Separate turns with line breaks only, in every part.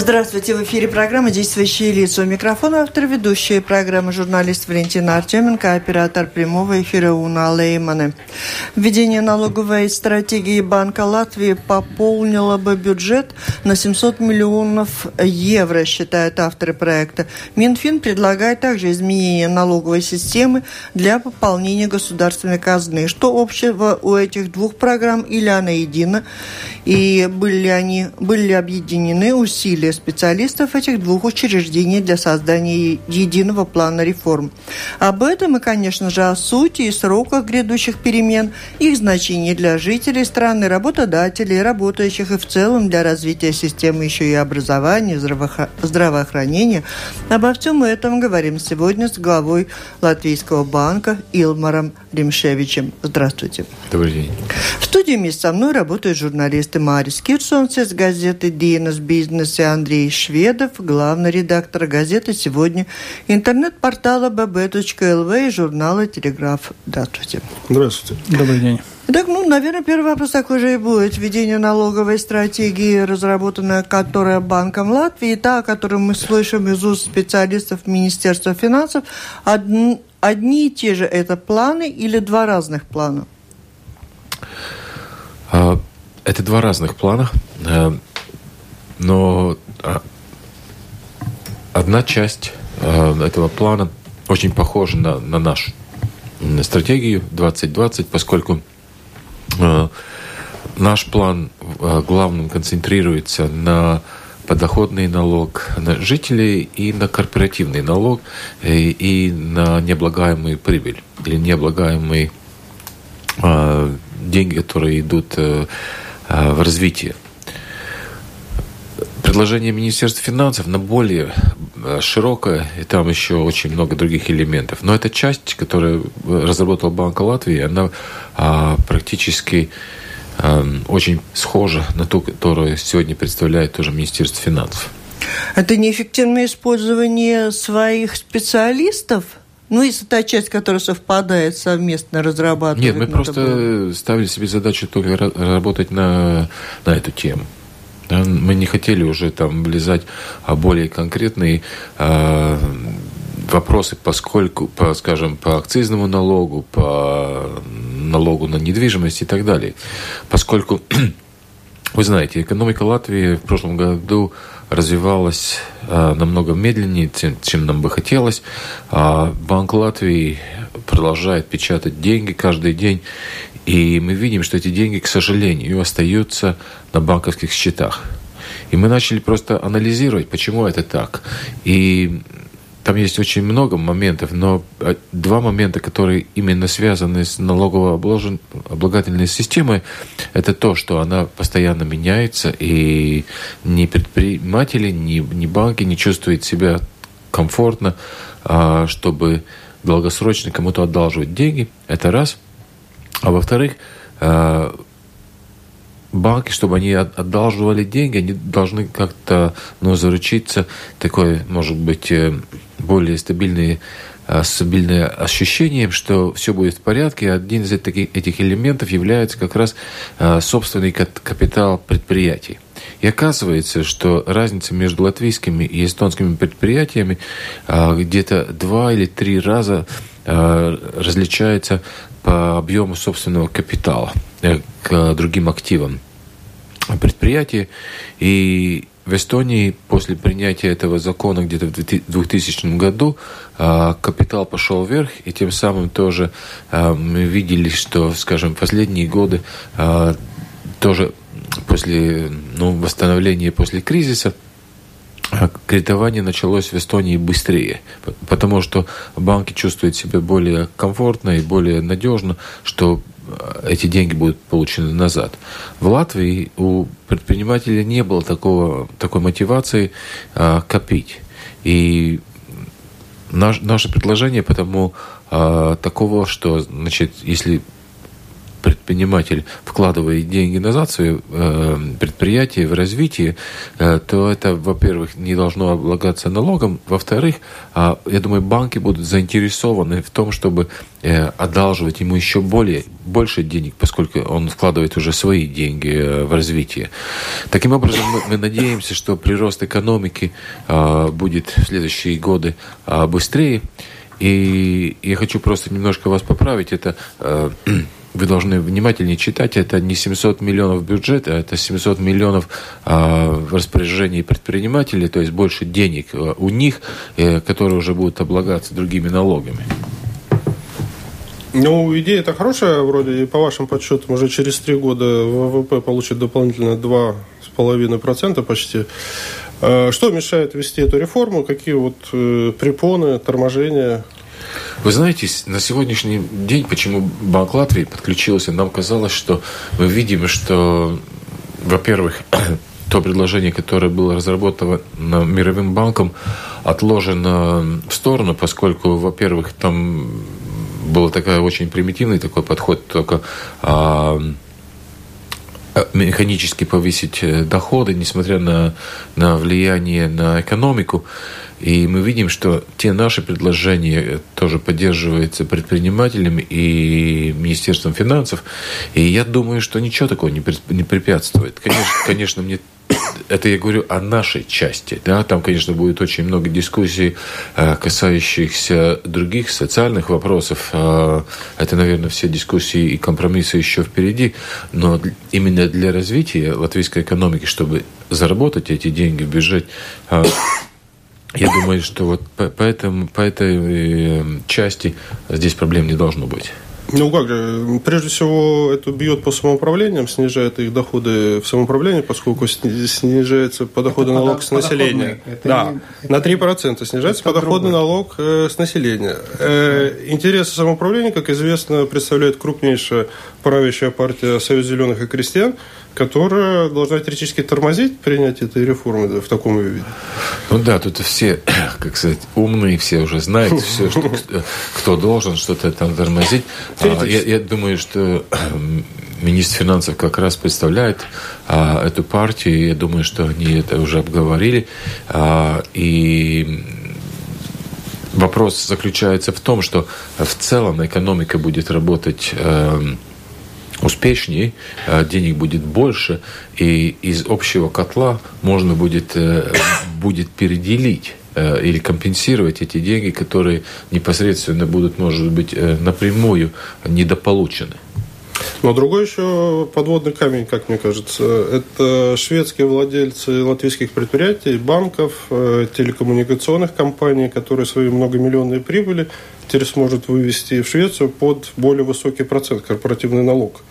Здравствуйте, в эфире программа «Действующие лица». У микрофона автор ведущая программы журналист Валентина Артеменко, оператор прямого эфира Уна Лейманы. Введение налоговой стратегии Банка Латвии пополнило бы бюджет на 700 миллионов евро, считают авторы проекта. Минфин предлагает также изменение налоговой системы для пополнения государственной казны. Что общего у этих двух программ или она едина? И были ли они были ли объединены усилия усилия специалистов этих двух учреждений для создания единого плана реформ. Об этом и, конечно же, о сути и сроках грядущих перемен, их значении для жителей страны, работодателей, работающих и в целом для развития системы еще и образования, здравоохранения. Обо всем этом говорим сегодня с главой Латвийского банка Илмаром Римшевичем. Здравствуйте.
Добрый день.
В студии вместе со мной работают журналисты Марис Кирсонс из газеты «Диенас Бизнес» и Андрей Шведов, главный редактор газеты «Сегодня», интернет-портала bb.lv и журнала «Телеграф». Здравствуйте.
Здравствуйте.
Добрый день.
Так, ну, наверное, первый вопрос такой же и будет. Введение налоговой стратегии, разработанная которая Банком Латвии, та, о которой мы слышим из уст специалистов Министерства финансов, одни и те же это планы или два разных плана?
А, это два разных плана, э, но а, одна часть этого плана очень похожа на, на нашу стратегию 2020, поскольку наш план главным концентрируется на подоходный налог на жителей и на корпоративный налог и, и на необлагаемую прибыль или необлагаемые э, деньги, которые идут э, в развитие предложение Министерства финансов на более э, широкое, и там еще очень много других элементов. Но эта часть, которую разработал Банк Латвии, она а, практически а, очень схожа на ту, которую сегодня представляет тоже Министерство финансов.
Это неэффективное использование своих специалистов? Ну, и та часть, которая совпадает, совместно разрабатывать.
Нет, мы просто было. ставили себе задачу только работать на, на эту тему. Да? Мы не хотели уже там влезать в более конкретные э, вопросы, поскольку, по, скажем, по акцизному налогу, по налогу на недвижимость и так далее. Поскольку, вы знаете, экономика Латвии в прошлом году развивалась э, намного медленнее, чем, чем нам бы хотелось. А Банк Латвии продолжает печатать деньги каждый день. И мы видим, что эти деньги, к сожалению, остаются на банковских счетах. И мы начали просто анализировать, почему это так. И там есть очень много моментов, но а, два момента, которые именно связаны с налогово-облагательной системой, это то, что она постоянно меняется, и ни предприниматели, ни, ни банки не чувствуют себя комфортно, а, чтобы долгосрочно кому-то одалживать деньги. Это раз. А во-вторых, а, банки, чтобы они одалживали деньги, они должны как-то ну, заручиться такой, может быть, э, более стабильный э, стабильное ощущение, что все будет в порядке. Один из этих, этих элементов является как раз э, собственный капитал предприятий. И оказывается, что разница между латвийскими и эстонскими предприятиями где-то два или три раза различается по объему собственного капитала к другим активам предприятия. И в Эстонии после принятия этого закона где-то в 2000 году а, капитал пошел вверх, и тем самым тоже мы видели, что, скажем, последние годы тоже после ну, восстановления после кризиса кредитование началось в Эстонии быстрее, потому что банки чувствуют себя более комфортно и более надежно, что э, эти деньги будут получены назад. В Латвии у предпринимателя не было такого, такой мотивации а, копить. И наш, наше предложение потому а, такого, что, значит, если предприниматель вкладывает деньги назад в свое э, предприятие, в развитие, э, то это, во-первых, не должно облагаться налогом. Во-вторых, э, я думаю, банки будут заинтересованы в том, чтобы э, одалживать ему еще более, больше денег, поскольку он вкладывает уже свои деньги э, в развитие. Таким образом, мы, мы надеемся, что прирост экономики э, будет в следующие годы э, быстрее. И я хочу просто немножко вас поправить. Это э, вы должны внимательнее читать, это не 700 миллионов бюджета, это 700 миллионов э, в распоряжении предпринимателей, то есть больше денег э, у них, э, которые уже будут облагаться другими налогами.
Ну, идея это хорошая, вроде, и по вашим подсчетам уже через три года ВВП получит дополнительно 2,5% почти. Э, что мешает вести эту реформу? Какие вот э, препоны, торможения?
Вы знаете, на сегодняшний день, почему Банк Латвии подключился, нам казалось, что мы видим, что, во-первых, то предложение, которое было разработано мировым банком, отложено в сторону, поскольку, во-первых, там был такой очень примитивный такой подход, только а, механически повысить э, доходы, несмотря на, на влияние на экономику. И мы видим, что те наши предложения тоже поддерживаются предпринимателями и Министерством финансов. И я думаю, что ничего такого не, препятствует. Конечно, конечно, мне это я говорю о нашей части. Да? Там, конечно, будет очень много дискуссий, э, касающихся других социальных вопросов. Э, это, наверное, все дискуссии и компромиссы еще впереди. Но именно для развития латвийской экономики, чтобы заработать эти деньги в бюджет, э, я думаю, что вот по, по, этому, по этой э, части здесь проблем не должно быть.
Ну как же, прежде всего это бьет по самоуправлениям, снижает их доходы в самоуправлении, поскольку снижается подоходный это налог с населения. Это да, не, на 3% снижается подоходный другое. налог э, с населения. Э, интересы самоуправления, как известно, представляет крупнейшая правящая партия Союз зеленых и крестьян – которая должна теоретически тормозить принятие этой реформы в таком виде.
Ну да, тут все, как сказать, умные, все уже знают, все, что, кто должен что-то там тормозить. А, я, я думаю, что министр финансов как раз представляет а, эту партию, я думаю, что они это уже обговорили. А, и вопрос заключается в том, что в целом экономика будет работать э, успешнее, а денег будет больше, и из общего котла можно будет, э, будет переделить э, или компенсировать эти деньги, которые непосредственно будут, может быть, э, напрямую недополучены.
Но другой еще подводный камень, как мне кажется, это шведские владельцы латвийских предприятий, банков, телекоммуникационных компаний, которые свои многомиллионные прибыли теперь сможет вывести в Швецию под более высокий процент корпоративный налог.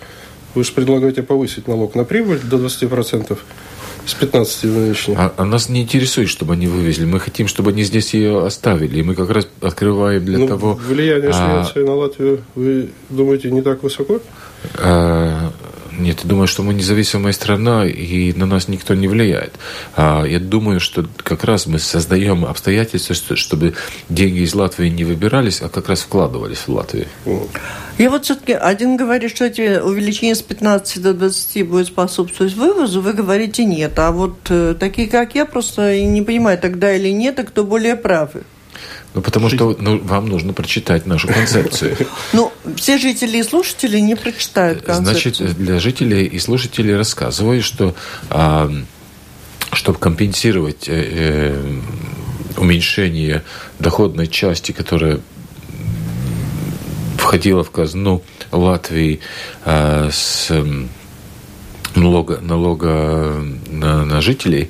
Вы же предлагаете повысить налог на прибыль до 20%. С 15 нынешних.
А, а нас не интересует, чтобы они вывезли. Мы хотим, чтобы они здесь ее оставили. И мы как раз открываем для
ну,
того...
Влияние а... Швеции на Латвию, вы думаете, не так высоко?
А... Нет, я думаю, что мы независимая страна, и на нас никто не влияет. А я думаю, что как раз мы создаем обстоятельства, чтобы деньги из Латвии не выбирались, а как раз вкладывались в Латвию.
Я вот все-таки один говорит, что эти увеличение с 15 до 20 будет способствовать вывозу, вы говорите нет. А вот э, такие, как я, просто не понимаю, тогда или нет, и кто более правы.
Ну, потому что ну, вам нужно прочитать нашу концепцию.
Ну, все жители и слушатели не прочитают
концепцию. Значит, для жителей и слушателей рассказываю, что а, чтобы компенсировать э, э, уменьшение доходной части, которая входила в казну Латвии э, с налога, налога на, на жителей,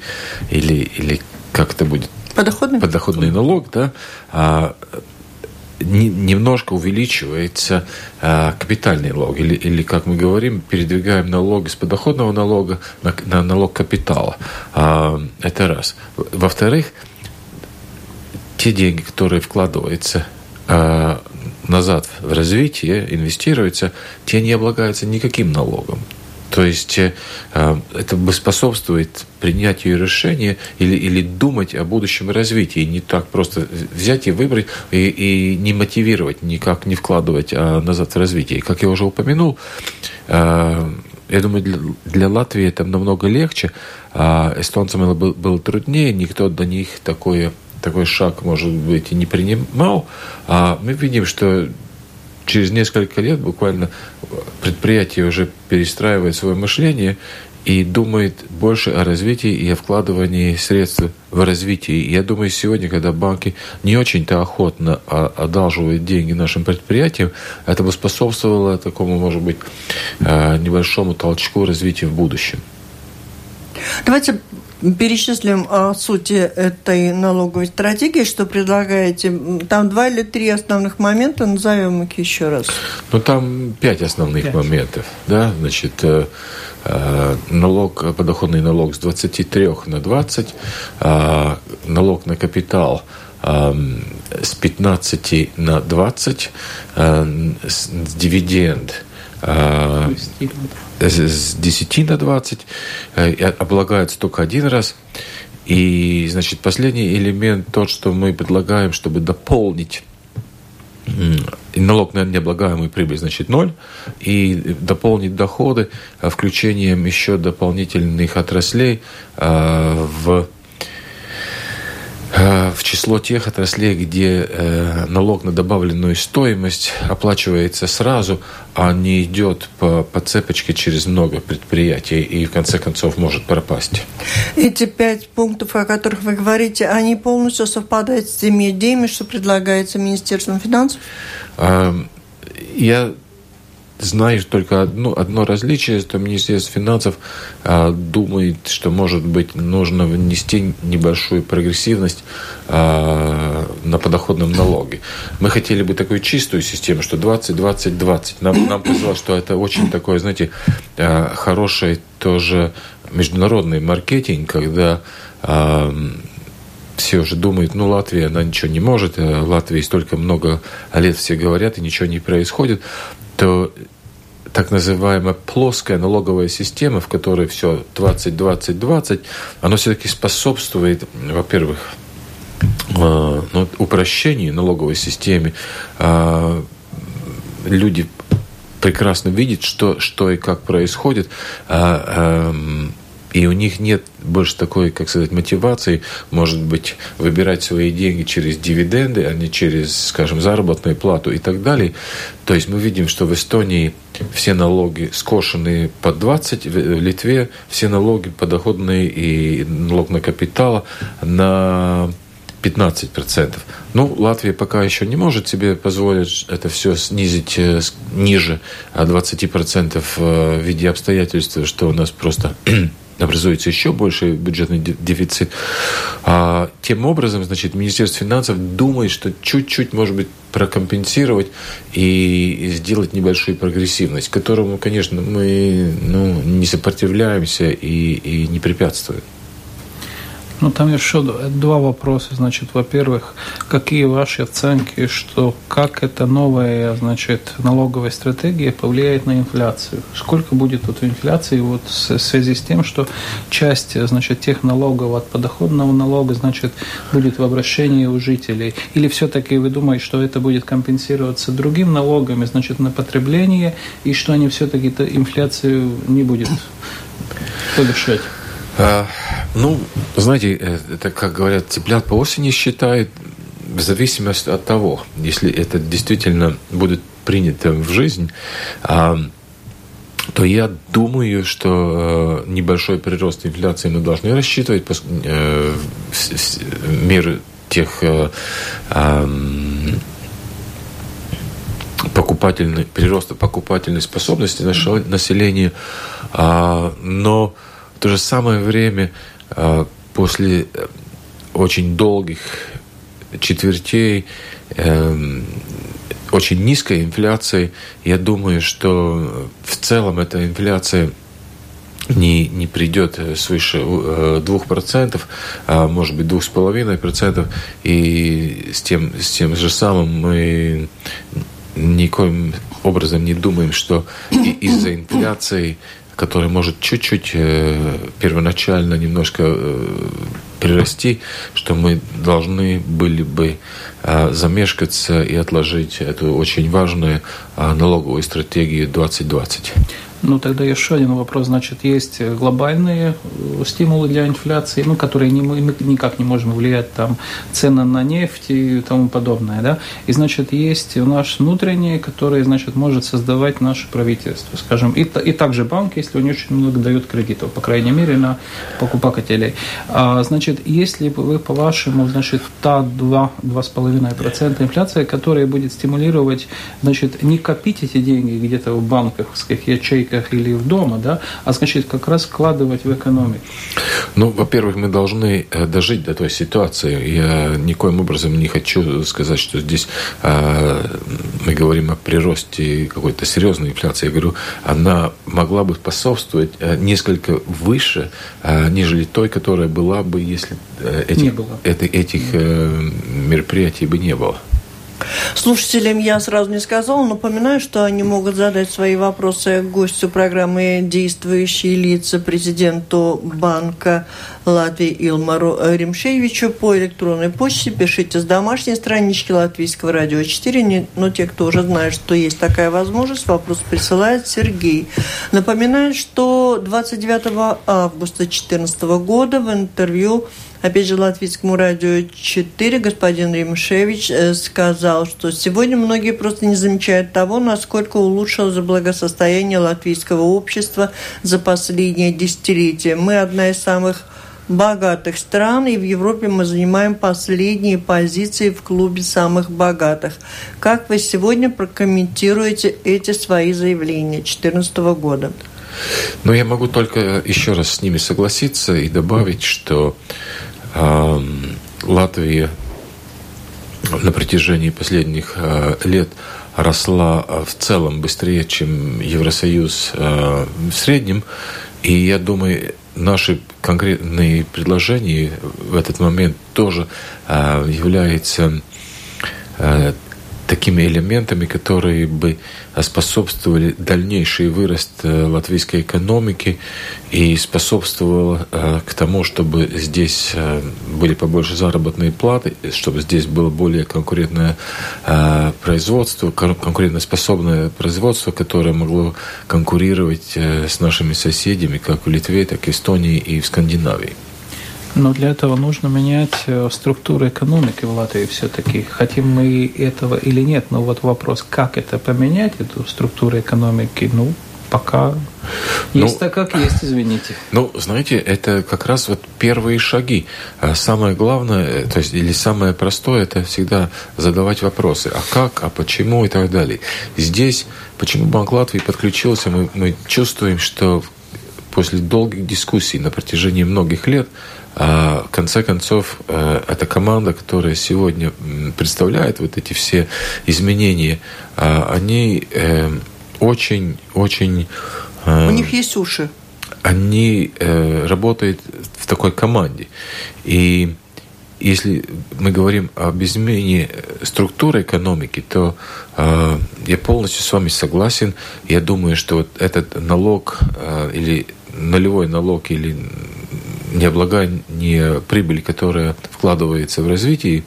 или, или как это будет
Подоходный?
Подоходный налог, да. А, немножко увеличивается а, капитальный налог. Или, или, как мы говорим, передвигаем налог из подоходного налога на, на налог капитала. А, это раз. Во-вторых, те деньги, которые вкладываются а, назад в развитие, инвестируются, те не облагаются никаким налогом. То есть э, это бы способствует принятию решения или, или думать о будущем развитии. Не так просто взять и выбрать и, и не мотивировать, никак не вкладывать а назад в развитие. Как я уже упомянул, э, я думаю, для, для Латвии это намного легче, а эстонцам это было, было труднее, никто до них такое, такой шаг, может быть, и не принимал. А мы видим, что через несколько лет буквально предприятие уже перестраивает свое мышление и думает больше о развитии и о вкладывании средств в развитие. Я думаю, сегодня, когда банки не очень-то охотно одалживают деньги нашим предприятиям, это бы способствовало такому, может быть, э, небольшому толчку развития в будущем.
Давайте перечислим о сути этой налоговой стратегии, что предлагаете. Там два или три основных момента, назовем их еще раз.
Ну, там пять основных пять. моментов. Да? Значит, э, э, налог, подоходный налог с 23 на 20, э, налог на капитал с 15 на 20, дивиденд с 10 на 20, э, облагается только один раз. И, значит, последний элемент, тот, что мы предлагаем, чтобы дополнить налог на необлагаемую прибыль, значит, ноль, и дополнить доходы включением еще дополнительных отраслей э, в Э, в число тех отраслей, где э, налог на добавленную стоимость оплачивается сразу, а не идет по, по цепочке через много предприятий и в конце концов может пропасть.
Эти пять пунктов, о которых вы говорите, они полностью совпадают с теми идеями, что предлагается Министерством финансов?
Эм, я знаю только одно, одно различие, что Министерство финансов а, думает, что, может быть, нужно внести небольшую прогрессивность а, на подоходном налоге. Мы хотели бы такую чистую систему, что 20-20-20. Нам, нам казалось, что это очень такой, знаете, а, хороший тоже международный маркетинг, когда а, все уже думают, ну, Латвия, она ничего не может, а Латвии столько много лет все говорят, и ничего не происходит то так называемая плоская налоговая система, в которой все 20-20-20, оно все-таки способствует, во-первых, э, ну, упрощению налоговой системы. Э, люди прекрасно видят, что, что и как происходит. А, и у них нет больше такой, как сказать, мотивации, может быть, выбирать свои деньги через дивиденды, а не через, скажем, заработную плату и так далее. То есть мы видим, что в Эстонии все налоги скошены по 20, в Литве все налоги подоходные и налог на капитал на 15%. Ну, Латвия пока еще не может себе позволить это все снизить э, ниже 20% э, в виде обстоятельств, что у нас просто образуется еще больший бюджетный дефицит. А, тем образом, значит, Министерство финансов думает, что чуть-чуть, может быть, прокомпенсировать и сделать небольшую прогрессивность, которому, конечно, мы ну, не сопротивляемся и, и не препятствуем.
Ну, там еще два вопроса. Значит, во-первых, какие ваши оценки, что как эта новая, значит, налоговая стратегия повлияет на инфляцию? Сколько будет тут инфляции вот в связи с тем, что часть, значит, тех налогов от подоходного налога, значит, будет в обращении у жителей? Или все-таки вы думаете, что это будет компенсироваться другим налогами, значит, на потребление, и что они все-таки инфляцию не будет повышать?
А, ну, знаете, э, это, как говорят, цыплят по осени считают, в зависимости от того, если это действительно будет принято в жизнь, а, то я думаю, что э, небольшой прирост инфляции мы должны рассчитывать э, меры тех покупательной, прироста покупательной способности населения, а, но то же самое время а, после э, очень долгих четвертей эм, очень низкой инфляции, я думаю, что в целом эта инфляция не, не придет свыше 2%, э, а может быть 2,5%, и с тем, с тем же самым мы никоим образом не думаем, что из-за инфляции который может чуть-чуть э, первоначально немножко э, прирасти, что мы должны были бы э, замешкаться и отложить эту очень важную э, налоговую стратегию 2020.
Ну, тогда еще один вопрос. Значит, есть глобальные э, стимулы для инфляции, ну, которые не, мы никак не можем влиять, там, цены на нефть и тому подобное, да? И, значит, есть у нас внутренние, которые, значит, может создавать наше правительство, скажем, и, и также банк, если он очень много дает кредитов, по крайней мере, на покупателей. А, значит, если вы, по-вашему, значит, та 2-2,5% инфляция, которая будет стимулировать, значит, не копить эти деньги где-то в в ячейках, ячейках или в дома, да, а значит как раз вкладывать в экономику?
Ну, во-первых, мы должны э, дожить до той ситуации. Я никоим образом не хочу сказать, что здесь э, мы говорим о приросте какой-то серьезной инфляции. Я говорю, она могла бы способствовать э, несколько выше, э, нежели той, которая была бы, если этих, не было. Это, этих э, мероприятий бы не было.
Слушателям я сразу не сказала, напоминаю, что они могут задать свои вопросы гостю программы «Действующие лица» президенту Банка Латвии Илмару Римшевичу по электронной почте. Пишите с домашней странички Латвийского радио 4. Но те, кто уже знает, что есть такая возможность, вопрос присылает Сергей. Напоминаю, что 29 августа 2014 года в интервью Опять же, Латвийскому радио 4 господин Римшевич э, сказал, что сегодня многие просто не замечают того, насколько улучшилось благосостояние латвийского общества за последние десятилетия. Мы одна из самых богатых стран, и в Европе мы занимаем последние позиции в клубе самых богатых. Как вы сегодня прокомментируете эти свои заявления 2014 года?
Ну, я могу только еще раз с ними согласиться и добавить, что Латвия на протяжении последних э, лет росла э, в целом быстрее, чем Евросоюз э, в среднем. И я думаю, наши конкретные предложения в этот момент тоже являются такими элементами, которые бы способствовали дальнейший вырост э, латвийской экономики и способствовало э, к тому, чтобы здесь э, были побольше заработные платы, чтобы здесь было более конкурентное производство, конкурентоспособное производство, которое могло конкурировать с нашими соседями, как в Литве, так и в Эстонии и в Скандинавии.
Но для этого нужно менять э, структуру экономики в Латвии все-таки. Хотим мы этого или нет, но вот вопрос, как это поменять, эту структуру экономики, ну, пока ну, есть так, как есть, извините.
Ну, знаете, это как раз вот первые шаги. А самое главное, э, то есть, или самое простое, это всегда задавать вопросы. А как, а почему и так далее. Здесь, почему Банк Латвии подключился, мы, мы чувствуем, что после долгих дискуссий на протяжении многих лет а в конце концов, э, эта команда, которая сегодня представляет вот эти все изменения, а, они очень-очень...
Э, э, У них есть уши.
Они работают в такой команде. И если мы говорим об изменении структуры экономики, то э, я полностью с вами согласен. Я думаю, что вот этот налог э, или нулевой налог или не облагание прибыли, которая вкладывается в развитие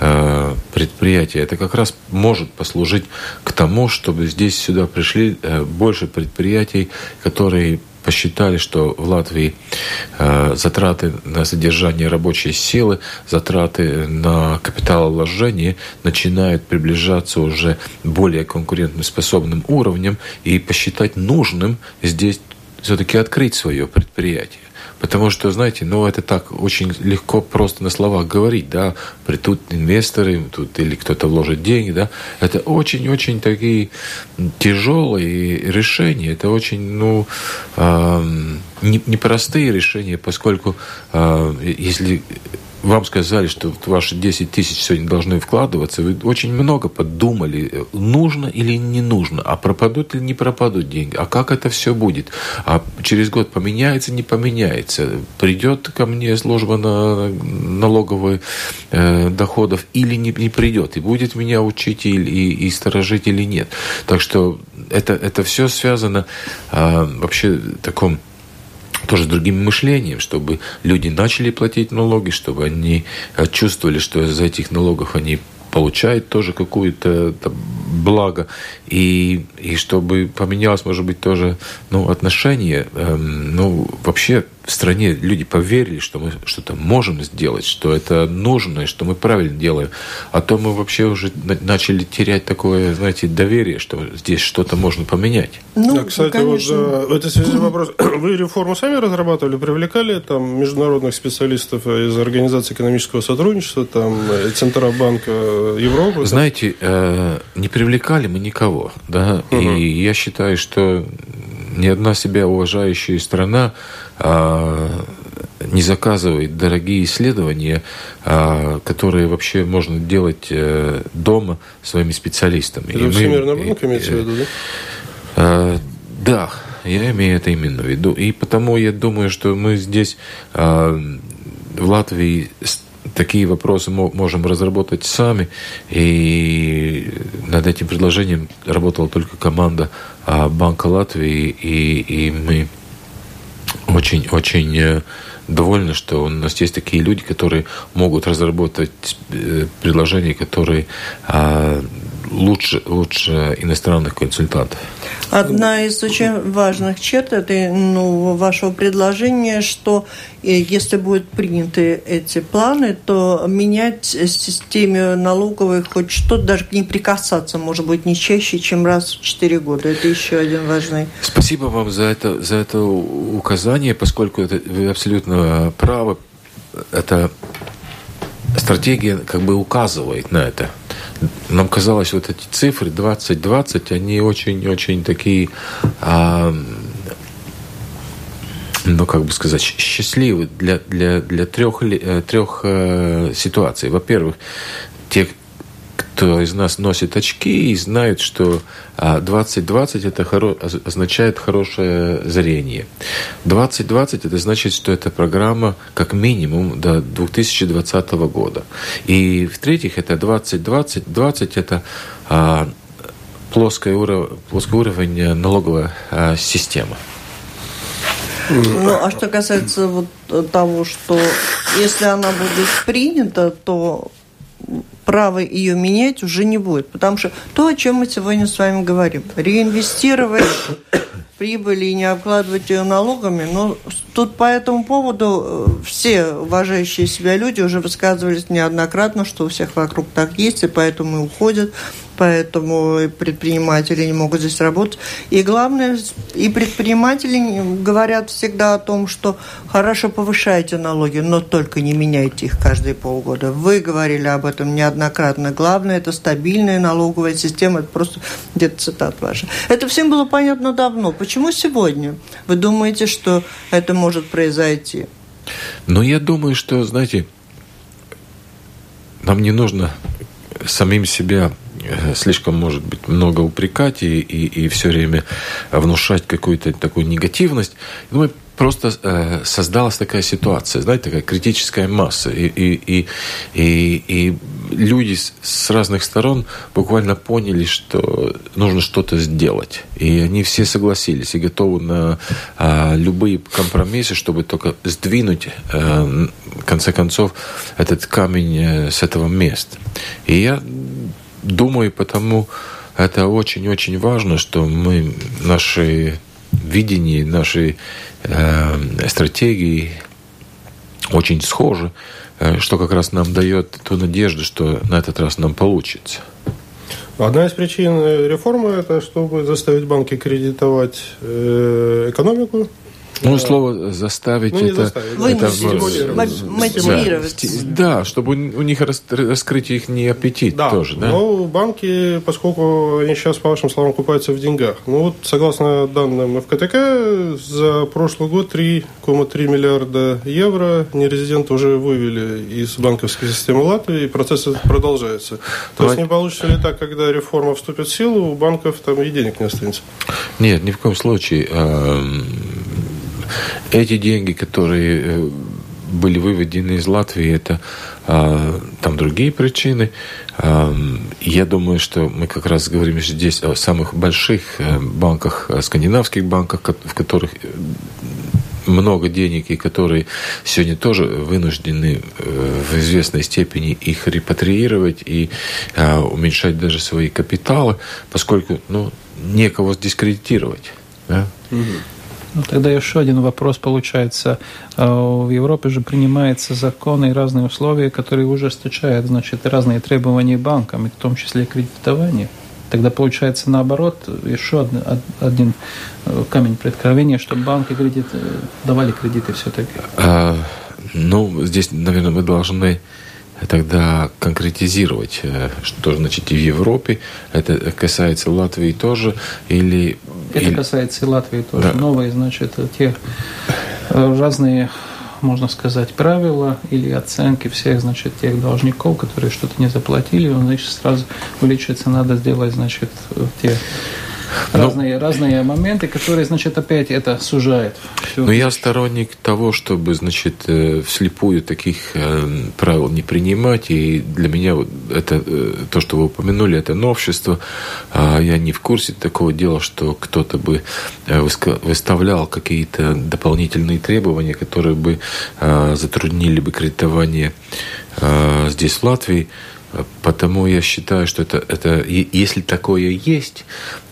э, предприятия, это как раз может послужить к тому, чтобы здесь сюда пришли э, больше предприятий, которые посчитали, что в Латвии э, затраты на содержание рабочей силы, затраты на капиталовложение начинают приближаться уже более конкурентоспособным уровнем и посчитать нужным здесь все-таки открыть свое предприятие. Потому что, знаете, ну это так очень легко просто на словах говорить, да, придут инвесторы, тут или кто-то вложит деньги, да. Это очень-очень такие тяжелые решения, это очень, ну, э, непростые решения, поскольку э, если вам сказали, что ваши 10 тысяч сегодня должны вкладываться, вы очень много подумали, нужно или не нужно, а пропадут или не пропадут деньги, а как это все будет, а через год поменяется, не поменяется, придет ко мне служба на налоговые э, доходов или не, не придет, и будет меня учить и, и, и сторожить или нет. Так что это, это все связано э, вообще в таком тоже другим мышлением, чтобы люди начали платить налоги, чтобы они э, чувствовали, что из этих налогов они получают тоже какое-то благо, и, и чтобы поменялось, может быть, тоже ну, отношение, эм, ну, вообще в стране люди поверили, что мы что-то можем сделать, что это нужно, и что мы правильно делаем. А то мы вообще уже начали терять такое, знаете, доверие, что здесь что-то можно поменять.
Ну, да, кстати, конечно. вот в этой связи вопрос. Вы реформу сами разрабатывали, привлекали там международных специалистов из Организации экономического сотрудничества, там, Центробанка Европы?
Знаете, э, не привлекали мы никого, да, угу. и я считаю, что ни одна себя уважающая страна а, не заказывает дорогие исследования, а, которые вообще можно делать а, дома своими специалистами.
Это Всемирный банк имеется в виду, да?
А, да, я имею это именно в виду. И потому я думаю, что мы здесь а, в Латвии такие вопросы можем разработать сами. И над этим предложением работала только команда а, Банка Латвии, и, и мы очень-очень э, довольны, что у нас есть такие люди, которые могут разработать э, предложения, которые а, лучше, лучше иностранных консультантов.
Одна из очень важных черт это, ну, вашего предложения, что э, если будут приняты эти планы, то менять системе налоговой хоть что-то, даже к ней прикасаться, может быть, не чаще, чем раз в 4 года. Это еще один важный.
Спасибо вам за это, за это указание, поскольку это, вы абсолютно правы. Это стратегия как бы указывает на это нам казалось, вот эти цифры 20-20, они очень-очень такие, а, ну, как бы сказать, счастливы для, для, для трех, э, трех э, ситуаций. Во-первых, те, кто из нас носит очки и знает, что 2020 а, это хоро... означает хорошее зрение. 2020 это значит, что эта программа как минимум до 2020 года. И в-третьих, это 2020. 20 это а, плоский, уров... плоский уровень налоговой а, системы.
Ну, а что касается вот того, что если она будет принята, то права ее менять уже не будет. Потому что то, о чем мы сегодня с вами говорим, реинвестировать прибыли и не обкладывать ее налогами, но тут по этому поводу э, все уважающие себя люди уже высказывались неоднократно, что у всех вокруг так есть, и поэтому и уходят поэтому предприниматели не могут здесь работать. И главное, и предприниматели говорят всегда о том, что хорошо повышайте налоги, но только не меняйте их каждые полгода. Вы говорили об этом неоднократно. Главное – это стабильная налоговая система. Это просто где-то цитат ваша. Это всем было понятно давно. Почему сегодня? Вы думаете, что это может произойти?
Ну, я думаю, что, знаете, нам не нужно самим себя слишком, может быть, много упрекать и, и, и все время внушать какую-то такую негативность. Думаю, просто э, создалась такая ситуация, знаете, такая критическая масса. И, и, и, и, и люди с, с разных сторон буквально поняли, что нужно что-то сделать. И они все согласились и готовы на э, любые компромиссы, чтобы только сдвинуть, э, в конце концов, этот камень э, с этого места. И я думаю, потому это очень-очень важно, что мы наши видения, наши э, стратегии очень схожи, э, что как раз нам дает ту надежду, что на этот раз нам получится.
Одна из причин реформы – это чтобы заставить банки кредитовать э, экономику,
Ну, слово заставить
ну,
это...
Заставить,
это мотивировать.
Да, чтобы у них раскрыть их не аппетит
да,
тоже, да?
Но банки, поскольку они сейчас, по вашим словам, купаются в деньгах. Ну вот, согласно данным ФКТК, за прошлый год 3,3 миллиарда евро нерезиденты уже вывели из банковской системы Латвии, и процесс продолжается. То есть не получится ли так, когда реформа вступит в силу, у банков там и денег не останется?
Нет, ни в коем случае эти деньги, которые э, были выведены из Латвии, это а, там другие причины. А, я думаю, что мы как раз говорим здесь о самых больших э, банках, скандинавских банках, в которых э, много денег и которые сегодня тоже вынуждены в известной степени их репатриировать и а, уменьшать даже свои капиталы, поскольку ну, некого дискредитировать. Да? Угу.
Ну, тогда еще один вопрос получается. А, в Европе же принимаются законы и разные условия, которые ужесточают, значит, разные требования банкам, и в том числе кредитование. Тогда получается наоборот, еще один, один э, камень преткновения, чтобы банки кредит, э, давали кредиты все-таки.
А, ну, здесь, наверное, мы должны тогда конкретизировать, э, что значит и в Европе, это касается Латвии тоже, или...
Это касается и Латвии тоже. Да. Новые, значит, те э, разные, можно сказать, правила или оценки всех, значит, тех должников, которые что-то не заплатили, он, значит, сразу увеличивается, надо сделать, значит, те разные, ну, разные моменты, которые, значит, опять это сужает.
Но я сторонник того, чтобы, значит, э, вслепую таких э, правил не принимать. И для меня вот это э, то, что вы упомянули, это новшество. А я не в курсе такого дела, что кто-то бы выставлял какие-то дополнительные требования, которые бы затруднили бы кредитование здесь, в Латвии. Потому я считаю, что это, это если такое есть,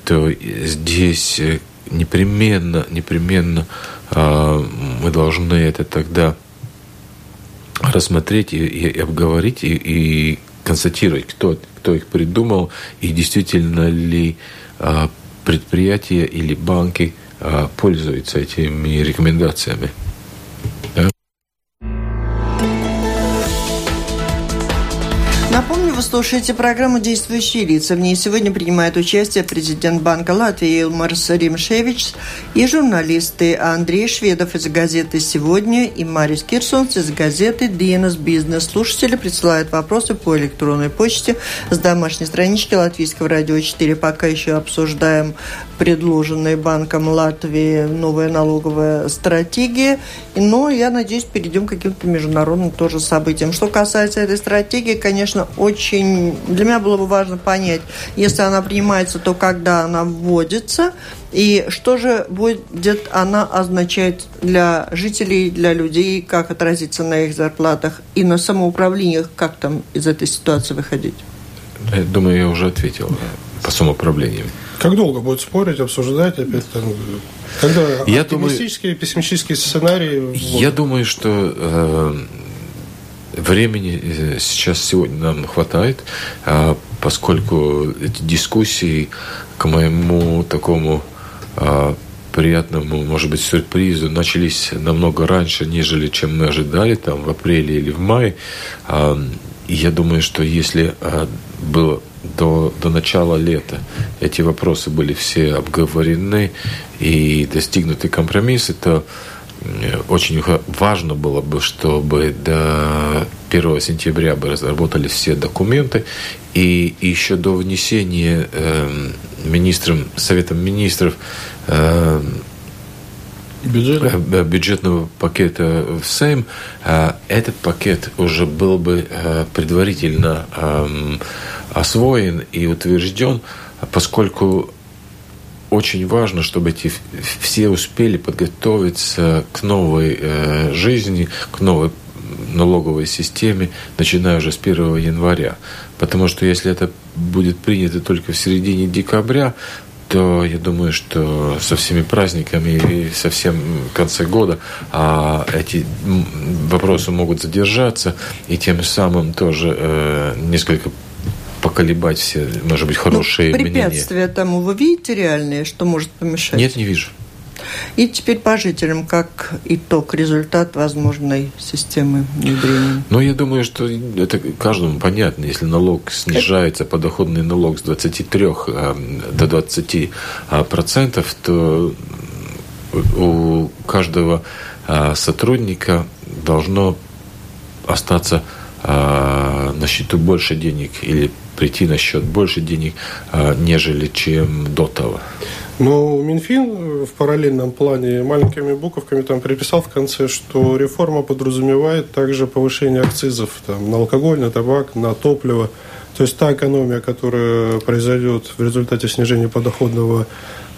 то здесь э, непременно, непременно э, мы должны это тогда рассмотреть и, и обговорить и, и констатировать, кто, кто их придумал и действительно ли э, предприятия или банки э, пользуются этими рекомендациями.
Вы слушаете программу «Действующие лица». В ней сегодня принимает участие президент Банка Латвии Илмарс Римшевич и журналисты Андрей Шведов из газеты «Сегодня» и Марис Кирсонс из газеты «Диенас Бизнес». Слушатели присылают вопросы по электронной почте с домашней странички Латвийского радио 4. Пока еще обсуждаем предложенные Банком Латвии новая налоговая стратегия. Но, я надеюсь, перейдем к каким-то международным тоже событиям. Что касается этой стратегии, конечно, очень очень... Для меня было бы важно понять, если она принимается, то когда она вводится, и что же будет она означать для жителей, для людей, как отразится на их зарплатах и на самоуправлениях, как там из этой ситуации выходить?
Я думаю, я уже ответил по самоуправлению.
Как долго будет спорить, обсуждать опять там? Когда я оптимистические думаю, пессимистические сценарии?
Я думаю, что э, Времени э, сейчас сегодня нам хватает, а, поскольку эти дискуссии к моему такому а, приятному, может быть, сюрпризу начались намного раньше, нежели чем мы ожидали, там в апреле или в мае. А, и я думаю, что если было до, до начала лета эти вопросы были все обговорены и достигнуты компромиссы, то очень важно было бы, чтобы до 1 сентября бы разработали все документы, и еще до внесения э, министром, Советом министров э, Бюджет? Э, бюджетного пакета в Сейм, э, этот пакет уже был бы э, предварительно эм, освоен и утвержден, поскольку очень важно, чтобы эти все успели подготовиться к новой э, жизни, к новой налоговой системе, начиная уже с 1 января. Потому что если это будет принято только в середине декабря, то я думаю, что со всеми праздниками и со всем конце года а эти вопросы могут задержаться и тем самым тоже э, несколько поколебать все, может быть, хорошие
ну, препятствия мнения. тому вы видите реальные, что может помешать?
Нет, не вижу.
И теперь по жителям, как итог, результат возможной системы внедрения?
Ну, я думаю, что это каждому понятно. Если налог снижается, подоходный налог с 23 э, до 20 э, процентов, то у каждого э, сотрудника должно остаться на счету больше денег или прийти на счет больше денег, нежели чем до того.
Но Минфин в параллельном плане маленькими буковками там приписал в конце, что реформа подразумевает также повышение акцизов там, на алкоголь, на табак, на топливо. То есть та экономия, которая произойдет в результате снижения подоходного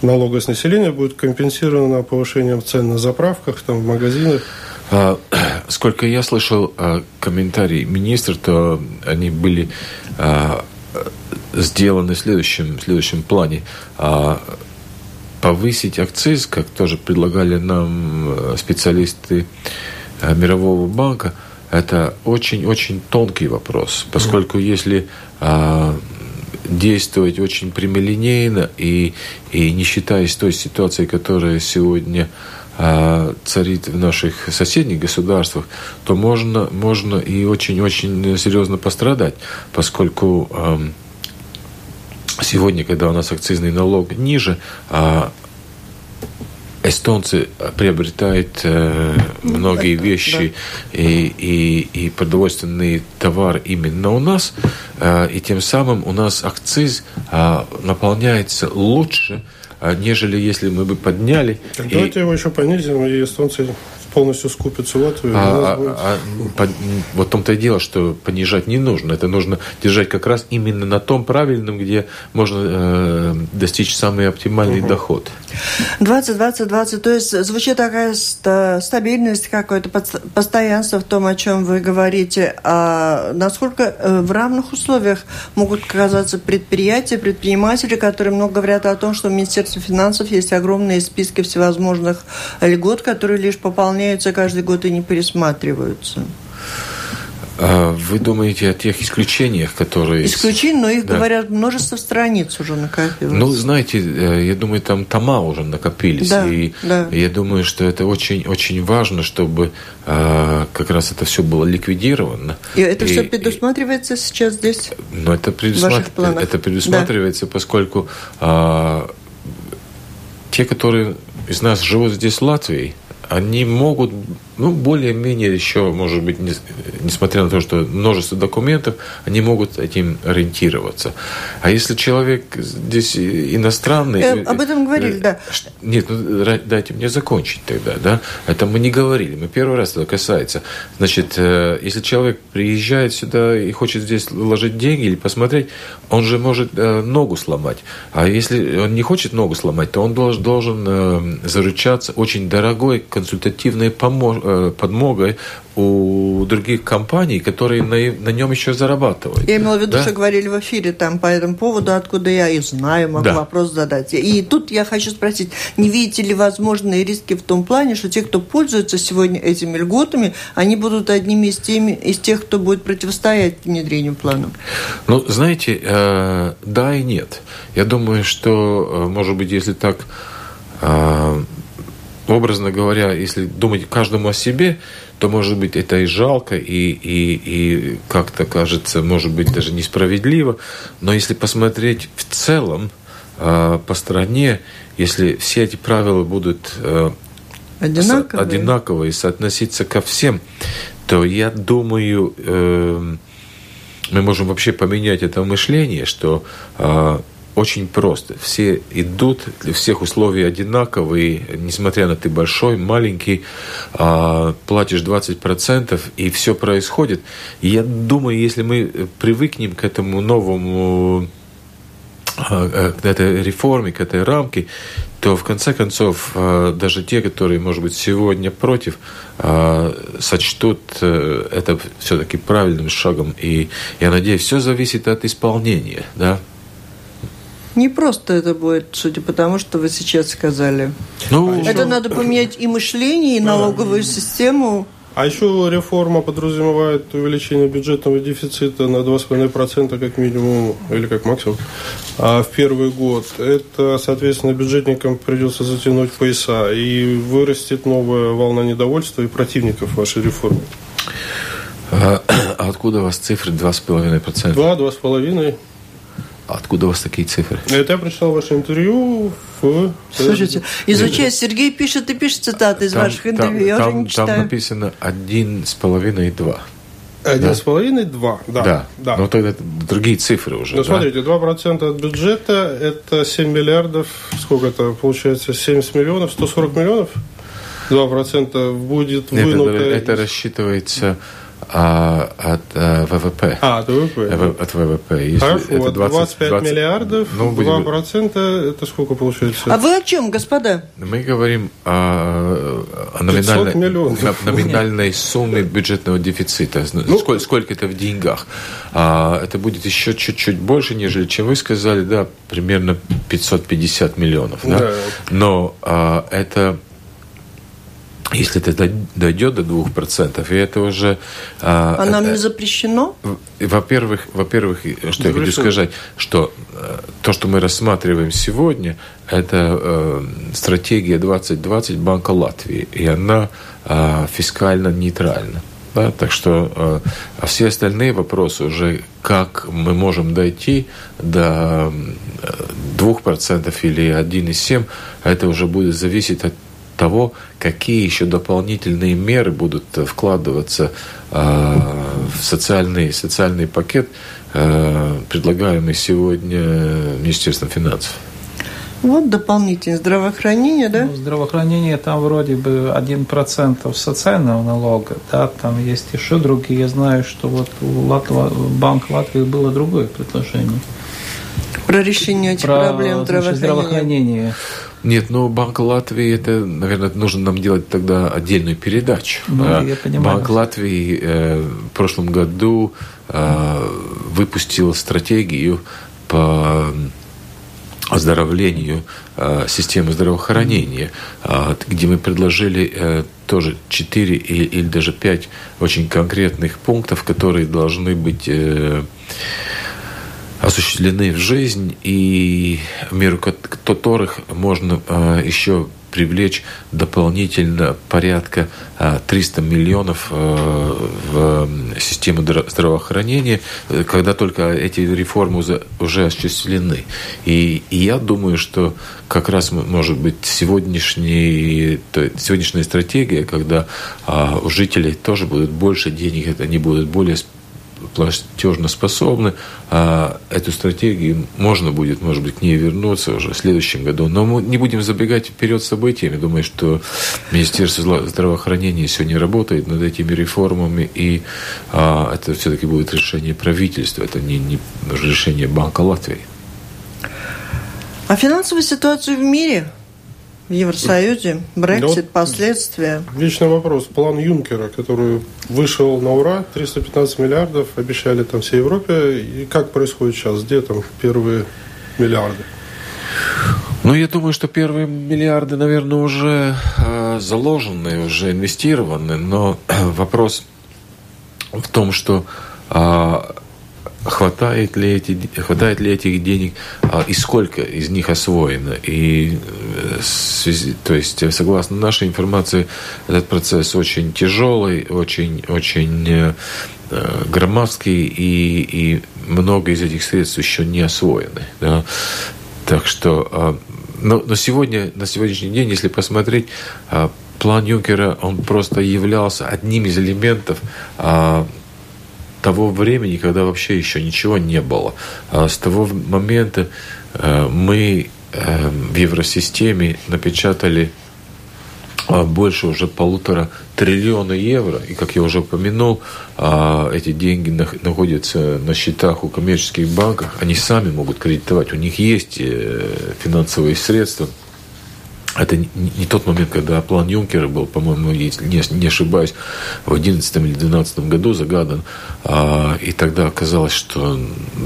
налога с населения, будет компенсирована повышением цен на заправках, там, в магазинах.
Сколько я слышал а, комментарий министра, то они были а, сделаны в следующем, в следующем плане. А, повысить акциз, как тоже предлагали нам э, специалисты э, Мирового банка, это очень-очень тонкий вопрос, поскольку если а, действовать очень прямолинейно и, и не считаясь той ситуацией, которая сегодня царит в наших соседних государствах, то можно, можно и очень-очень серьезно пострадать, поскольку а, сегодня, когда у нас акцизный налог ниже, а эстонцы приобретают э, многие вещи да. и, и, и продовольственный товар именно у нас, э, и тем самым у нас акциз э, наполняется лучше, нежели если мы бы подняли.
Так и... Давайте его еще понизим, и эстонцы полностью скупится Латвию. А,
а, а, по, вот в том-то и дело, что понижать не нужно. Это нужно держать как раз именно на том правильном, где можно э, достичь самый оптимальный угу. доход.
20, 20, 20. То есть звучит такая стабильность, какое-то постоянство в том, о чем вы говорите. А насколько э, в равных условиях могут оказаться предприятия, предприниматели, которые много говорят о том, что в Министерстве финансов есть огромные списки всевозможных льгот, которые лишь пополняют меняются каждый год и не пересматриваются.
А вы думаете о тех исключениях, которые...
Исключения, но их, да. говорят, множество страниц уже накопилось.
Ну, знаете, э, я думаю, там тома уже накопились. Да, и да. я думаю, что это очень-очень важно, чтобы а, как раз это все было ликвидировано.
И это и, все предусматривается и, сейчас здесь?
Ну, это, предусмат... это предусматривается, да. поскольку а, те, которые из нас живут здесь в Латвии, они могут, ну, более-менее еще, может быть, не, несмотря на то, что множество документов, они могут этим ориентироваться. А если человек здесь иностранный...
Э, об этом говорили, э, да.
Нет, ну, дайте мне закончить тогда, да. Это мы не говорили, мы первый раз это касается. Значит, э, если человек приезжает сюда и хочет здесь вложить деньги или посмотреть, он же может э, ногу сломать. А если он не хочет ногу сломать, то он должен, должен э, заручаться очень дорогой консультативной э, подмогой у других компаний, которые на, на нем еще зарабатывают.
Я имела в виду, да? что говорили в эфире там по этому поводу, откуда я и знаю, могу да. вопрос задать. И тут я хочу спросить, не видите ли возможные риски в том плане, что те, кто пользуется сегодня этими льготами, они будут одними из, теми, из тех, кто будет противостоять внедрению плана?
Ну, знаете, э, да и нет. Я думаю, что, э, может быть, если так э, образно говоря, если думать каждому о себе, то, может быть, это и жалко, и, и, и как-то кажется, может быть, даже несправедливо. Но если посмотреть в целом э, по стране, если все эти правила будут э, одинаковые. Со, одинаковые, соотноситься ко всем, то я думаю, э, мы можем вообще поменять это мышление, что э, очень просто. Все идут, для всех условия одинаковые, несмотря на ты большой, маленький, а, платишь 20%, и все происходит. И я думаю, если мы привыкнем к этому новому а, э, к этой реформе, к этой рамке, то в конце концов а, даже те, которые, может быть, сегодня против, сочтут э, это все-таки правильным шагом. И я надеюсь, все зависит от исполнения. Да?
Не просто это будет, судя по тому, что вы сейчас сказали. Ну, это еще... надо поменять и мышление, и налоговую систему.
А еще реформа подразумевает увеличение бюджетного дефицита на 2,5% как минимум или как максимум а в первый год. Это, соответственно, бюджетникам придется затянуть пояса и вырастет новая волна недовольства и противников вашей реформы.
А откуда у вас цифры 2,5%?
2, 2,5%.
Откуда у вас такие цифры?
Это я прочитал ваше интервью в...
Слушайте, изучая, Сергей пишет и пишет цитаты из
там,
ваших интервью, там, я
там,
уже не читаю.
Там написано один с половиной и два.
Один с половиной, два, да.
Да, да. но тогда другие цифры уже.
Ну,
да?
смотрите, 2% от бюджета – это 7 миллиардов, сколько это получается, 70 миллионов, 140 миллионов? 2% будет вынуто...
Это, это рассчитывается а, от а, ВВП.
А, от ВВП.
Э, от ВВП.
Если Хорошо, это 20, 25 20, миллиардов, ну, 2% это сколько получается?
А вы о чем, господа?
Мы говорим о, о номинальной, номинальной сумме бюджетного дефицита. Ну, сколько, сколько это в деньгах? А, это будет еще чуть-чуть больше, нежели чем вы сказали, да, примерно 550 миллионов. Да? Да. Но а, это если это дойдет до 2%, и это уже...
А, а нам не запрещено?
Во-первых, во-первых, что я хочу сказать, что э, то, что мы рассматриваем сегодня, это э, стратегия 2020 Банка Латвии, и она э, фискально нейтральна. Да, так что э, а все остальные вопросы уже, как мы можем дойти до 2% э, или 1,7%, это уже будет зависеть от того, какие еще дополнительные меры будут э, вкладываться э, в социальный, социальный пакет, э, предлагаемый сегодня Министерством финансов.
Вот дополнительное здравоохранение, да?
Ну, здравоохранение там вроде бы 1% социального налога, да, там есть еще другие. Я знаю, что вот у Латва, Банк Латвии было другое предложение.
Про решение этих Про, проблем здравоохранения. здравоохранения.
Нет, ну Банк Латвии, это, наверное, нужно нам делать тогда отдельную передачу.
Ну, а, я понимаю.
Банк Латвии э, в прошлом году э, выпустил стратегию по оздоровлению э, системы здравоохранения, э, где мы предложили э, тоже 4 или, или даже 5 очень конкретных пунктов, которые должны быть э, осуществлены в жизнь и в меру которых можно а, еще привлечь дополнительно порядка 300 а, миллионов а, в систему здравоохранения, когда только эти реформы уже осуществлены. И, я думаю, что как раз может быть сегодняшний, сегодняшняя стратегия, когда у жителей тоже будет больше денег, они будут более платежноспособны, а эту стратегию можно будет, может быть, к ней вернуться уже в следующем году. Но мы не будем забегать вперед событиями. Думаю, что Министерство здравоохранения сегодня работает над этими реформами, и а, это все-таки будет решение правительства, это не, не решение Банка Латвии.
А финансовая ситуация в мире – в Евросоюзе, Брексит, вот последствия.
Личный вопрос. План Юнкера, который вышел на ура, 315 миллиардов, обещали там всей Европе. И как происходит сейчас? Где там первые миллиарды?
Ну, я думаю, что первые миллиарды, наверное, уже э, заложены, уже инвестированы. Но вопрос в том, что э, хватает ли, эти, хватает ли этих денег а, и сколько из них освоено. И, э, то есть, согласно нашей информации, этот процесс очень тяжелый, очень, очень э, э, громоздкий, и, и много из этих средств еще не освоены. Да? Так что, а, но, но сегодня, на сегодняшний день, если посмотреть, а, план Юнкера, он просто являлся одним из элементов того времени, когда вообще еще ничего не было. А с того момента э, мы э, в евросистеме напечатали а, больше уже полутора триллиона евро. И, как я уже упомянул, а, эти деньги находятся на счетах у коммерческих банков. Они сами могут кредитовать. У них есть э, финансовые средства – это не, тот момент, когда план Юнкера был, по-моему, если не, не ошибаюсь, в 2011 или 2012 году загадан. А, и тогда оказалось, что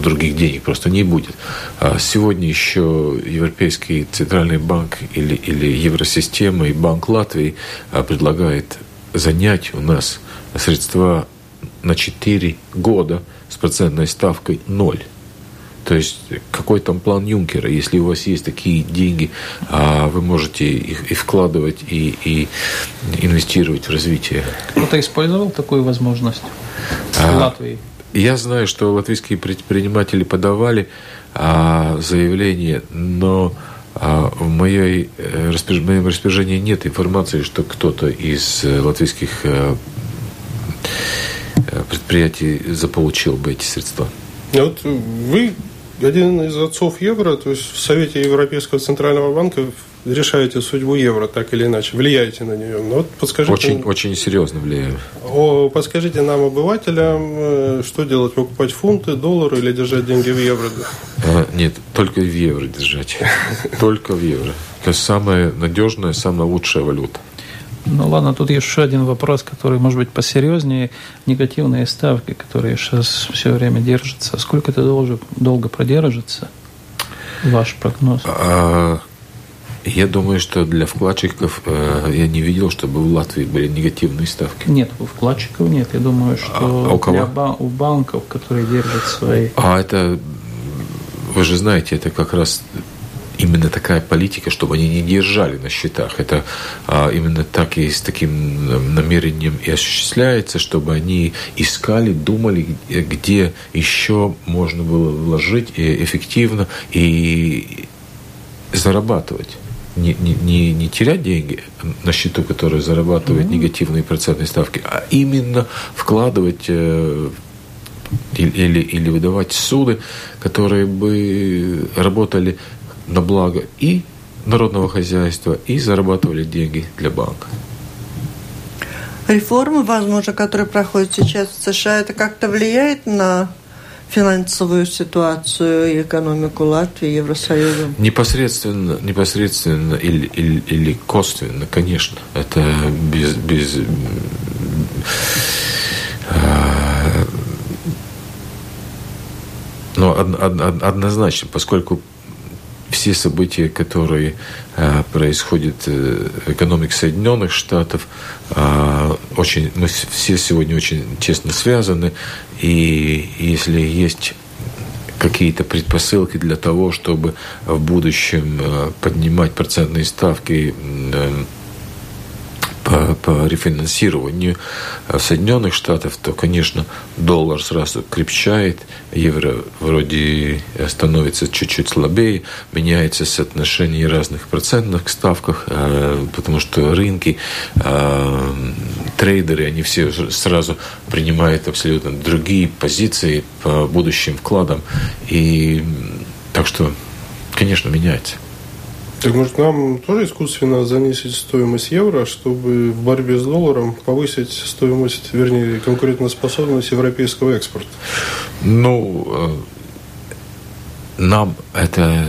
других денег просто не будет. А сегодня еще Европейский центральный банк или, или Евросистема и Банк Латвии а, предлагает занять у нас средства на 4 года с процентной ставкой ноль. То есть какой там план Юнкера? Если у вас есть такие деньги, а вы можете их и вкладывать, и, и инвестировать в развитие.
Кто-то использовал такую возможность в а, Латвии?
Я знаю, что латвийские предприниматели подавали а, заявление, но а, в, моей, э, в моем распоряжении нет информации, что кто-то из э, латвийских э, предприятий заполучил бы эти средства.
Вот вы один из отцов евро, то есть в Совете Европейского Центрального банка решаете судьбу евро так или иначе, влияете на нее. Ну, вот подскажите,
очень, очень серьезно влияю.
О, подскажите нам, обывателям, э, что делать, покупать фунты, доллары или держать деньги в евро?
А, нет, только в евро держать. Только в евро. Это самая надежная, самая лучшая валюта.
Ну ладно, тут еще один вопрос, который может быть посерьезнее. Негативные ставки, которые сейчас все время держатся. Сколько это долго, долго продержится? Ваш прогноз? А,
я думаю, что для вкладчиков э, я не видел, чтобы в Латвии были негативные ставки.
Нет, у вкладчиков нет. Я думаю, что а, у, кого? Для ба- у банков, которые держат свои.
А это, вы же знаете, это как раз именно такая политика, чтобы они не держали на счетах. Это а, именно так и с таким намерением и осуществляется, чтобы они искали, думали, где еще можно было вложить эффективно и зарабатывать не, не, не, не терять деньги на счету, который зарабатывает mm-hmm. негативные процентные ставки, а именно вкладывать э, или, или выдавать суды, которые бы работали на благо и народного хозяйства, и зарабатывали деньги для банка.
Реформы, возможно, которые проходят сейчас в США, это как-то влияет на финансовую ситуацию и экономику Латвии, Евросоюза?
Непосредственно, непосредственно или, или, или косвенно, конечно. Это без, без а, но однозначно, поскольку все события, которые э, происходят э, в экономике Соединенных Штатов, э, очень, мы все сегодня очень тесно связаны, и если есть какие-то предпосылки для того, чтобы в будущем поднимать процентные ставки по, по рефинансированию в Соединенных Штатах, то, конечно, доллар сразу крепчает, евро вроде становится чуть-чуть слабее, меняется соотношение разных процентных ставках, э, потому что рынки, э, трейдеры, они все сразу принимают абсолютно другие позиции по будущим вкладам. И так что, конечно, меняется.
Так может нам тоже искусственно занизить стоимость евро, чтобы в борьбе с долларом повысить стоимость, вернее, конкурентоспособность европейского экспорта?
Ну, э, нам это,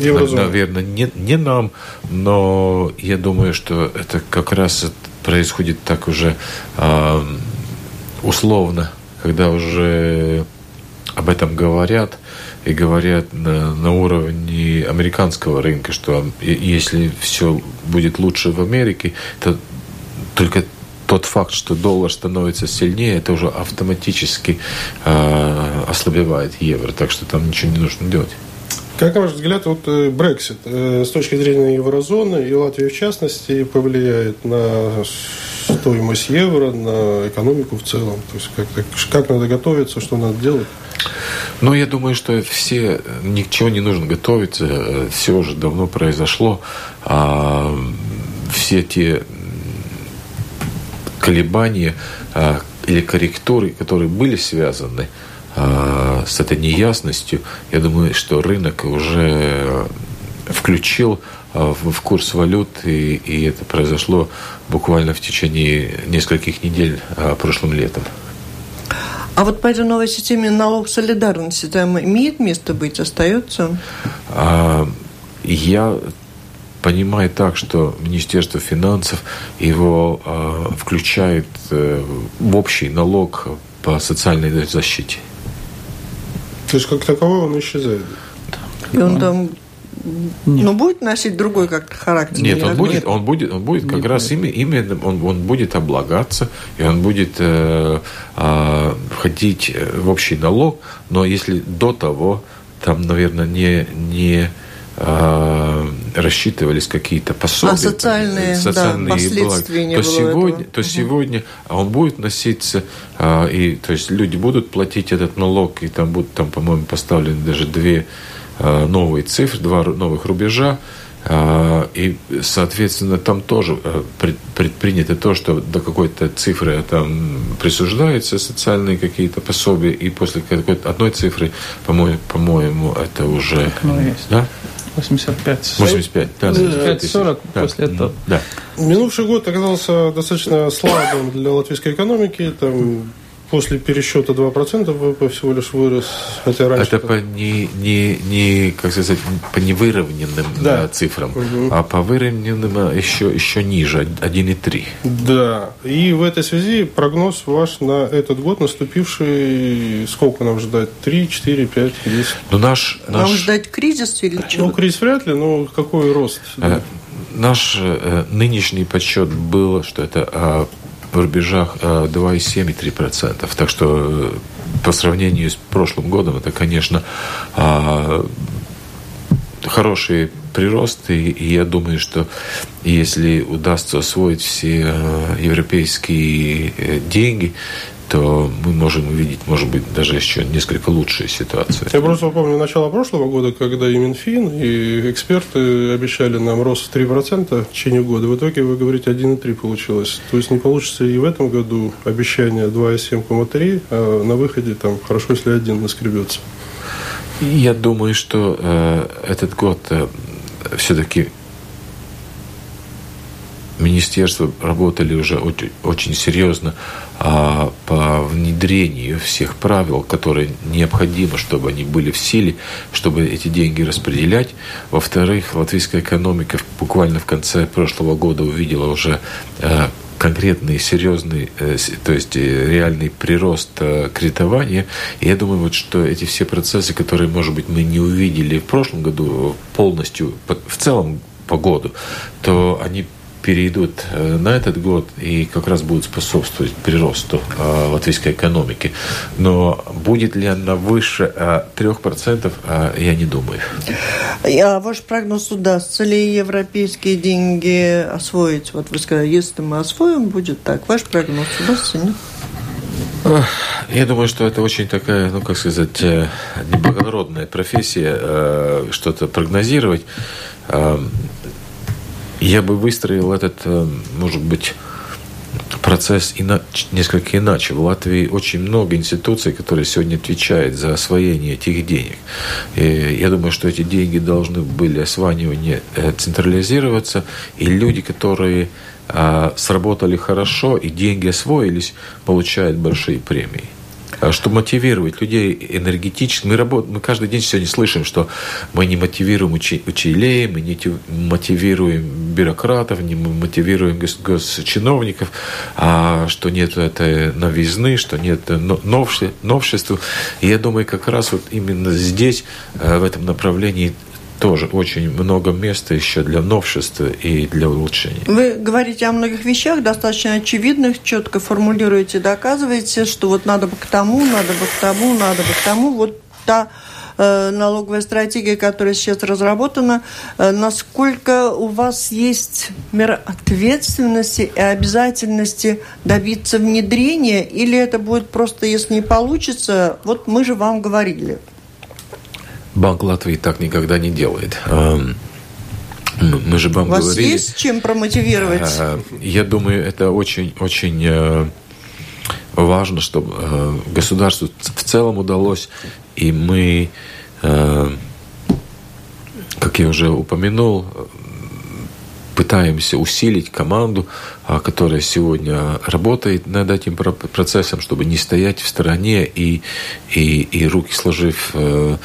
Еврозона. наверное, не, не нам, но я думаю, что это как раз происходит так уже э, условно, когда уже об этом говорят – и говорят на, на уровне американского рынка, что если все будет лучше в Америке, то только тот факт, что доллар становится сильнее, это уже автоматически э, ослабевает евро, так что там ничего не нужно делать.
Как, на ваш взгляд, вот э, Брексит э, с точки зрения еврозоны и Латвии в частности повлияет на стоимость евро, на экономику в целом? То есть как, как надо готовиться, что надо делать?
Ну, я думаю, что все, ничего не нужно готовиться, все уже давно произошло. А, все те колебания а, или корректуры, которые были связаны а, с этой неясностью, я думаю, что рынок уже включил в, в курс валют, и, и это произошло буквально в течение нескольких недель прошлым летом.
А вот по этой новой системе налог солидарности там имеет место быть, остается?
А, я понимаю так, что Министерство финансов его а, включает а, в общий налог по социальной защите.
То есть как таковой он исчезает?
И он там Нет. Но будет носить другой как характер?
Нет, он будет, он будет, он будет как нет, раз нет. именно, он, он будет облагаться, и он будет э, э, входить в общий налог, но если до того там, наверное, не, не э, рассчитывались какие-то пособия,
а социальные, социальные да, последствия не
то было сегодня, этого. то угу. сегодня он будет носиться, и то есть люди будут платить этот налог, и там будут, там, по-моему, поставлены даже две новые цифры, два новых рубежа. А, и, соответственно, там тоже э, предпринято то, что до какой-то цифры там присуждаются социальные какие-то пособия, и после какой-то одной цифры, по-моему, по-моему, это уже...
Да? 85.
85, да. 85,
40 да. после этого. Да.
Минувший год оказался достаточно слабым для латвийской экономики. Там после пересчета 2% ВВП всего лишь вырос, хотя раньше...
Это по не, не, не, как сказать, по невыровненным да. Э, цифрам, угу. а по выровненным еще, еще ниже, 1,3.
Да, и в этой связи прогноз ваш на этот год наступивший, сколько нам ждать? 3, 4, 5, 10?
Ну, наш,
наш... Нам ждать кризис или что?
Ну, кризис вряд ли, но какой рост?
Э, наш э, нынешний подсчет был, что это э, в рубежах 2,7-3%. Э, так что э, по сравнению с прошлым годом это, конечно, а, хороший прирост, и, и я думаю, что если удастся освоить все э, европейские деньги, то мы можем увидеть, может быть, даже еще несколько лучшие ситуации.
Я просто помню начало прошлого года, когда и Минфин, и эксперты обещали нам рост в 3% в течение года. В итоге, вы говорите, 1,3 получилось. То есть не получится и в этом году обещание 2,7,3, а на выходе там хорошо, если один наскребется.
Я думаю, что э, этот год э, все-таки министерства работали уже очень, серьезно а, по внедрению всех правил, которые необходимо, чтобы они были в силе, чтобы эти деньги распределять. Во-вторых, латвийская экономика буквально в конце прошлого года увидела уже а, конкретный, серьезный, э, то есть э, реальный прирост э, кредитования. И я думаю, вот, что эти все процессы, которые, может быть, мы не увидели в прошлом году полностью, в целом по году, то они перейдут э, на этот год и как раз будут способствовать приросту э, латвийской экономики. Но будет ли она выше 3%, э, я не думаю.
А ваш прогноз, удастся ли европейские деньги освоить? Вот вы сказали, если мы освоим, будет так. Ваш прогноз удастся, нет?
Я думаю, что это очень такая, ну, как сказать, неблагородная профессия, что-то прогнозировать. Я бы выстроил этот, э, может быть, процесс ина- несколько иначе. В Латвии очень много институций, которые сегодня отвечают за освоение этих денег. И я думаю, что эти деньги должны были осваивание э, централизироваться, и люди, которые а, сработали хорошо и деньги освоились, получают большие премии. А чтобы мотивировать людей энергетически. Мы, работ... мы каждый день сегодня слышим, что мы не мотивируем учи... учителей, мы не мотивируем бюрократов, не мотивируем гос... госчиновников, а что нет этой новизны, что нет новше... новшеств. И я думаю, как раз вот именно здесь, э, в этом направлении, тоже очень много места еще для новшества и для улучшения.
Вы говорите о многих вещах, достаточно очевидных, четко формулируете, доказываете, что вот надо бы к тому, надо бы к тому, надо бы к тому. Вот та э, налоговая стратегия, которая сейчас разработана, э, насколько у вас есть мера ответственности и обязательности добиться внедрения, или это будет просто, если не получится, вот мы же вам говорили –
Банк Латвии так никогда не делает. Эм, мы же вам
У вас
говорили.
есть чем промотивировать? Э,
я думаю, это очень-очень э, важно, чтобы э, государству в целом удалось, и мы, как я уже упомянул, пытаемся усилить команду, а, которая сегодня работает над этим процессом, чтобы не стоять в стороне и, и, и руки сложив э,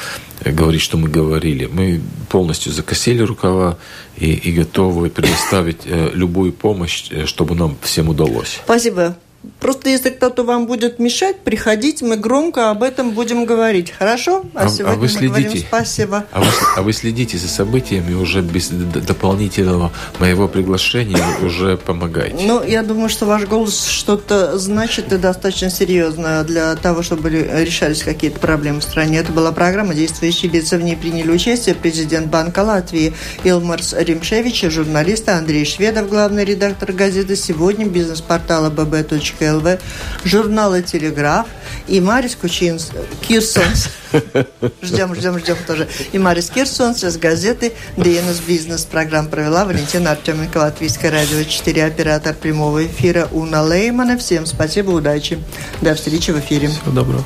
говорить, что мы говорили. Мы полностью закосили рукава и, и готовы предоставить э, любую помощь, э, чтобы нам всем удалось.
Спасибо. Просто если кто-то вам будет мешать, приходите, мы громко об этом будем говорить. Хорошо?
А, а сегодня а вы следите,
говорим спасибо.
А вы, а вы следите за событиями уже без дополнительного моего приглашения уже помогаете?
Ну, я думаю, что ваш голос что-то значит и достаточно серьезно для того, чтобы решались какие-то проблемы в стране. Это была программа «Действующие лица». В ней приняли участие президент Банка Латвии Илмарс Римшевич, журналисты Андрей Шведов, главный редактор газеты «Сегодня», бизнес-портала bb.ru ЛВ, журнала «Телеграф» и Марис Кучинс, Кирсонс. Ждем, ждем, ждем тоже. И Марис Кирсонс из газеты «ДНС Бизнес». Программу провела Валентина Артеменко, Латвийское радио 4, оператор прямого эфира Уна Леймана. Всем спасибо, удачи. До встречи в эфире.
Всего доброго.